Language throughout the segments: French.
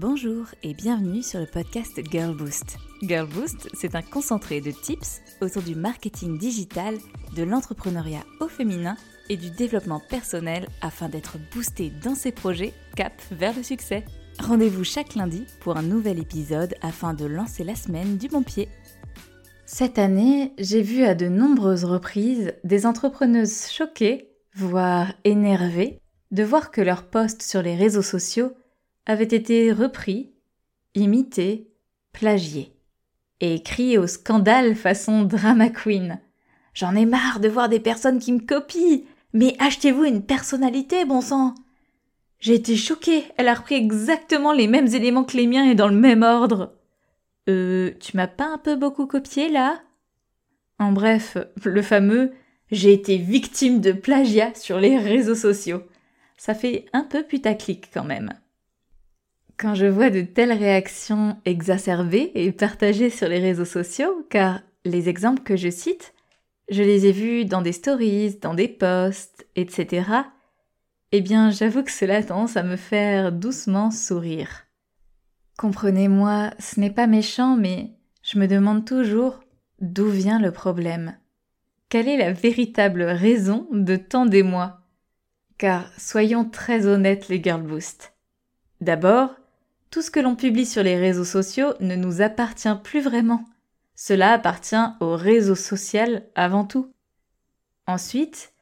Bonjour et bienvenue sur le podcast Girl Boost. Girl Boost, c'est un concentré de tips autour du marketing digital, de l'entrepreneuriat au féminin et du développement personnel afin d'être boosté dans ses projets cap vers le succès. Rendez-vous chaque lundi pour un nouvel épisode afin de lancer la semaine du bon pied. Cette année, j'ai vu à de nombreuses reprises des entrepreneuses choquées, voire énervées, de voir que leurs posts sur les réseaux sociaux avait été repris, imité, plagié. Et crié au scandale façon drama queen. J'en ai marre de voir des personnes qui me copient. Mais achetez-vous une personnalité, bon sang? J'ai été choquée, elle a repris exactement les mêmes éléments que les miens et dans le même ordre. Euh, tu m'as pas un peu beaucoup copié là? En bref, le fameux j'ai été victime de plagiat sur les réseaux sociaux. Ça fait un peu putaclic quand même. Quand je vois de telles réactions exacerbées et partagées sur les réseaux sociaux, car les exemples que je cite, je les ai vus dans des stories, dans des posts, etc., eh bien j'avoue que cela tendance à me faire doucement sourire. Comprenez-moi, ce n'est pas méchant, mais je me demande toujours d'où vient le problème. Quelle est la véritable raison de tant d'émoi? Car soyons très honnêtes les Girl Boost. D'abord, tout ce que l'on publie sur les réseaux sociaux ne nous appartient plus vraiment. Cela appartient au réseau social avant tout. Ensuite,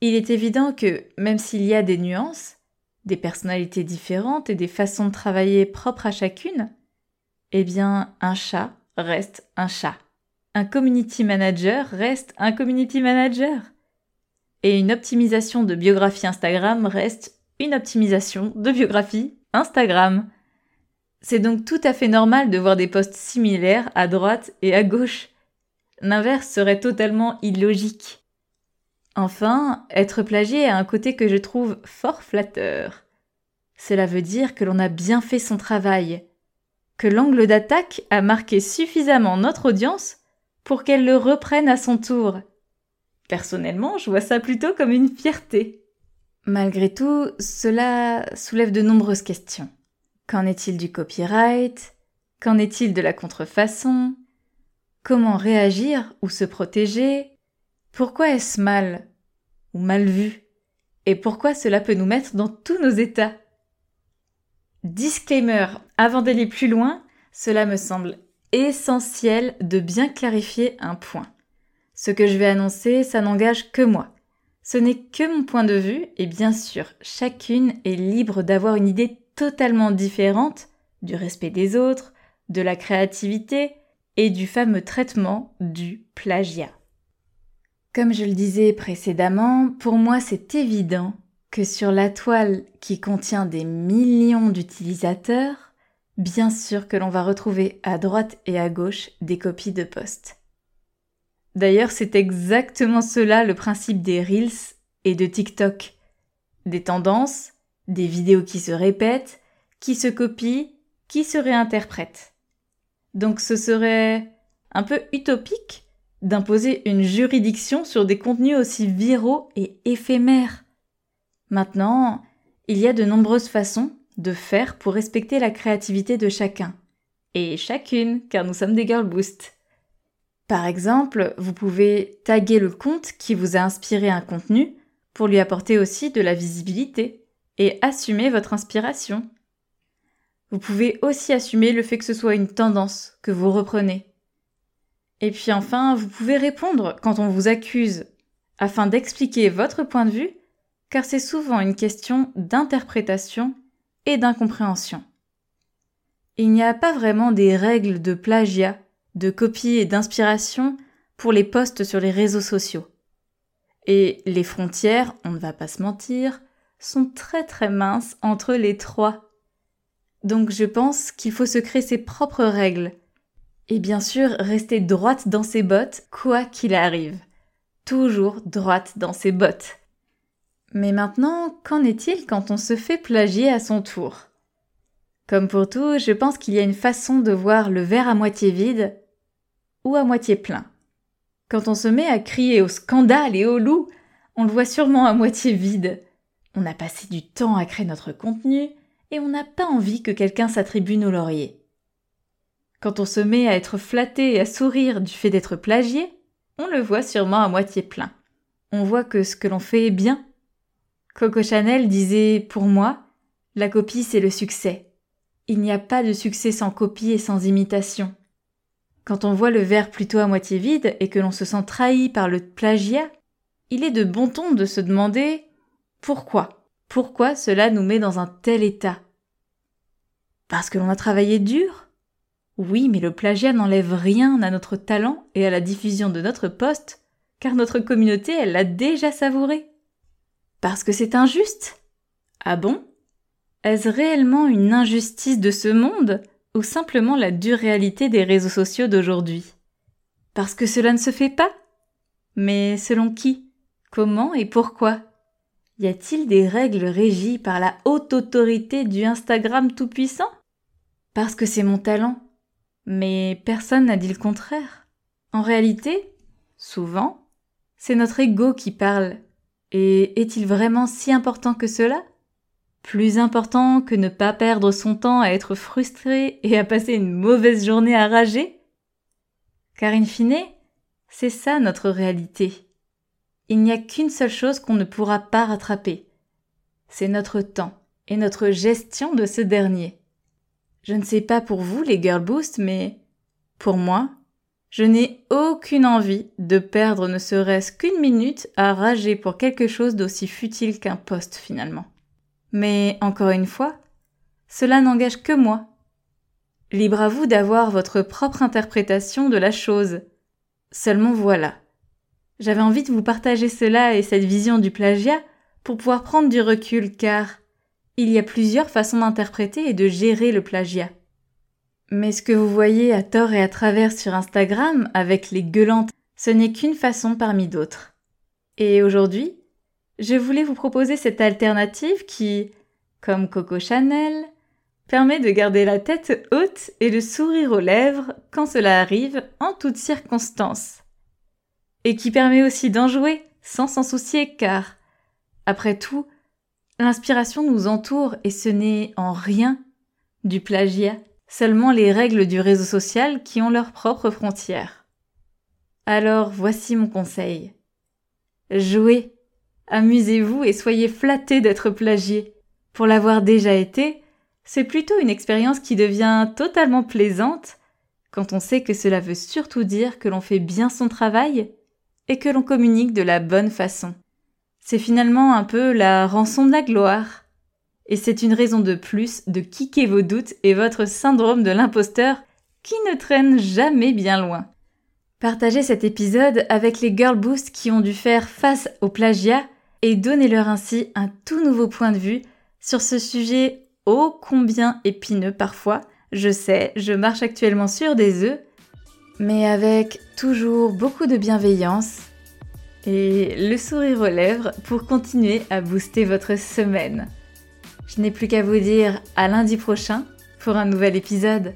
il est évident que, même s'il y a des nuances, des personnalités différentes et des façons de travailler propres à chacune, eh bien, un chat reste un chat. Un community manager reste un community manager. Et une optimisation de biographie Instagram reste une optimisation de biographie Instagram. C'est donc tout à fait normal de voir des postes similaires à droite et à gauche. L'inverse serait totalement illogique. Enfin, être plagié a un côté que je trouve fort flatteur. Cela veut dire que l'on a bien fait son travail, que l'angle d'attaque a marqué suffisamment notre audience pour qu'elle le reprenne à son tour. Personnellement, je vois ça plutôt comme une fierté. Malgré tout, cela soulève de nombreuses questions. Qu'en est-il du copyright? Qu'en est-il de la contrefaçon? Comment réagir ou se protéger? Pourquoi est-ce mal ou mal vu? Et pourquoi cela peut nous mettre dans tous nos états? Disclaimer, avant d'aller plus loin, cela me semble essentiel de bien clarifier un point. Ce que je vais annoncer, ça n'engage que moi. Ce n'est que mon point de vue et bien sûr, chacune est libre d'avoir une idée totalement différente du respect des autres, de la créativité et du fameux traitement du plagiat. Comme je le disais précédemment, pour moi c'est évident que sur la toile qui contient des millions d'utilisateurs, bien sûr que l'on va retrouver à droite et à gauche des copies de poste. D'ailleurs, c'est exactement cela le principe des Reels et de TikTok. Des tendances, des vidéos qui se répètent, qui se copient, qui se réinterprètent. Donc ce serait un peu utopique d'imposer une juridiction sur des contenus aussi viraux et éphémères. Maintenant, il y a de nombreuses façons de faire pour respecter la créativité de chacun. Et chacune, car nous sommes des girl boost. Par exemple, vous pouvez taguer le compte qui vous a inspiré un contenu pour lui apporter aussi de la visibilité et assumer votre inspiration. Vous pouvez aussi assumer le fait que ce soit une tendance que vous reprenez. Et puis enfin, vous pouvez répondre quand on vous accuse, afin d'expliquer votre point de vue, car c'est souvent une question d'interprétation et d'incompréhension. Il n'y a pas vraiment des règles de plagiat, de copie et d'inspiration pour les posts sur les réseaux sociaux. Et les frontières, on ne va pas se mentir, sont très très minces entre les trois. Donc je pense qu'il faut se créer ses propres règles. Et bien sûr, rester droite dans ses bottes, quoi qu'il arrive. Toujours droite dans ses bottes. Mais maintenant, qu'en est-il quand on se fait plagier à son tour? Comme pour tout, je pense qu'il y a une façon de voir le verre à moitié vide ou à moitié plein. Quand on se met à crier au scandale et au loup, on le voit sûrement à moitié vide. On a passé du temps à créer notre contenu, et on n'a pas envie que quelqu'un s'attribue nos lauriers. Quand on se met à être flatté et à sourire du fait d'être plagié, on le voit sûrement à moitié plein. On voit que ce que l'on fait est bien. Coco Chanel disait Pour moi, la copie c'est le succès. Il n'y a pas de succès sans copie et sans imitation. Quand on voit le verre plutôt à moitié vide et que l'on se sent trahi par le plagiat, il est de bon ton de se demander pourquoi? Pourquoi cela nous met dans un tel état? Parce que l'on a travaillé dur? Oui, mais le plagiat n'enlève rien à notre talent et à la diffusion de notre poste, car notre communauté, elle l'a déjà savouré. Parce que c'est injuste? Ah bon? Est-ce réellement une injustice de ce monde ou simplement la dure réalité des réseaux sociaux d'aujourd'hui? Parce que cela ne se fait pas? Mais selon qui? Comment et pourquoi? Y a-t-il des règles régies par la haute autorité du Instagram tout-puissant? Parce que c'est mon talent. Mais personne n'a dit le contraire. En réalité, souvent, c'est notre ego qui parle. Et est-il vraiment si important que cela? Plus important que ne pas perdre son temps à être frustré et à passer une mauvaise journée à rager? Car in fine, c'est ça notre réalité il n'y a qu'une seule chose qu'on ne pourra pas rattraper. C'est notre temps et notre gestion de ce dernier. Je ne sais pas pour vous les Girl Boost, mais pour moi, je n'ai aucune envie de perdre ne serait-ce qu'une minute à rager pour quelque chose d'aussi futile qu'un poste finalement. Mais encore une fois, cela n'engage que moi. Libre à vous d'avoir votre propre interprétation de la chose. Seulement voilà. J'avais envie de vous partager cela et cette vision du plagiat pour pouvoir prendre du recul car il y a plusieurs façons d'interpréter et de gérer le plagiat. Mais ce que vous voyez à tort et à travers sur Instagram avec les gueulantes, ce n'est qu'une façon parmi d'autres. Et aujourd'hui, je voulais vous proposer cette alternative qui, comme Coco Chanel, permet de garder la tête haute et le sourire aux lèvres quand cela arrive en toutes circonstances et qui permet aussi d'en jouer sans s'en soucier car, après tout, l'inspiration nous entoure et ce n'est en rien du plagiat, seulement les règles du réseau social qui ont leurs propres frontières. Alors voici mon conseil. Jouez, amusez-vous et soyez flattés d'être plagié. Pour l'avoir déjà été, c'est plutôt une expérience qui devient totalement plaisante quand on sait que cela veut surtout dire que l'on fait bien son travail et que l'on communique de la bonne façon. C'est finalement un peu la rançon de la gloire. Et c'est une raison de plus de kicker vos doutes et votre syndrome de l'imposteur qui ne traîne jamais bien loin. Partagez cet épisode avec les Girl Boost qui ont dû faire face au plagiat et donnez-leur ainsi un tout nouveau point de vue sur ce sujet ô combien épineux parfois. Je sais, je marche actuellement sur des œufs, mais avec toujours beaucoup de bienveillance et le sourire aux lèvres pour continuer à booster votre semaine. Je n'ai plus qu'à vous dire à lundi prochain pour un nouvel épisode.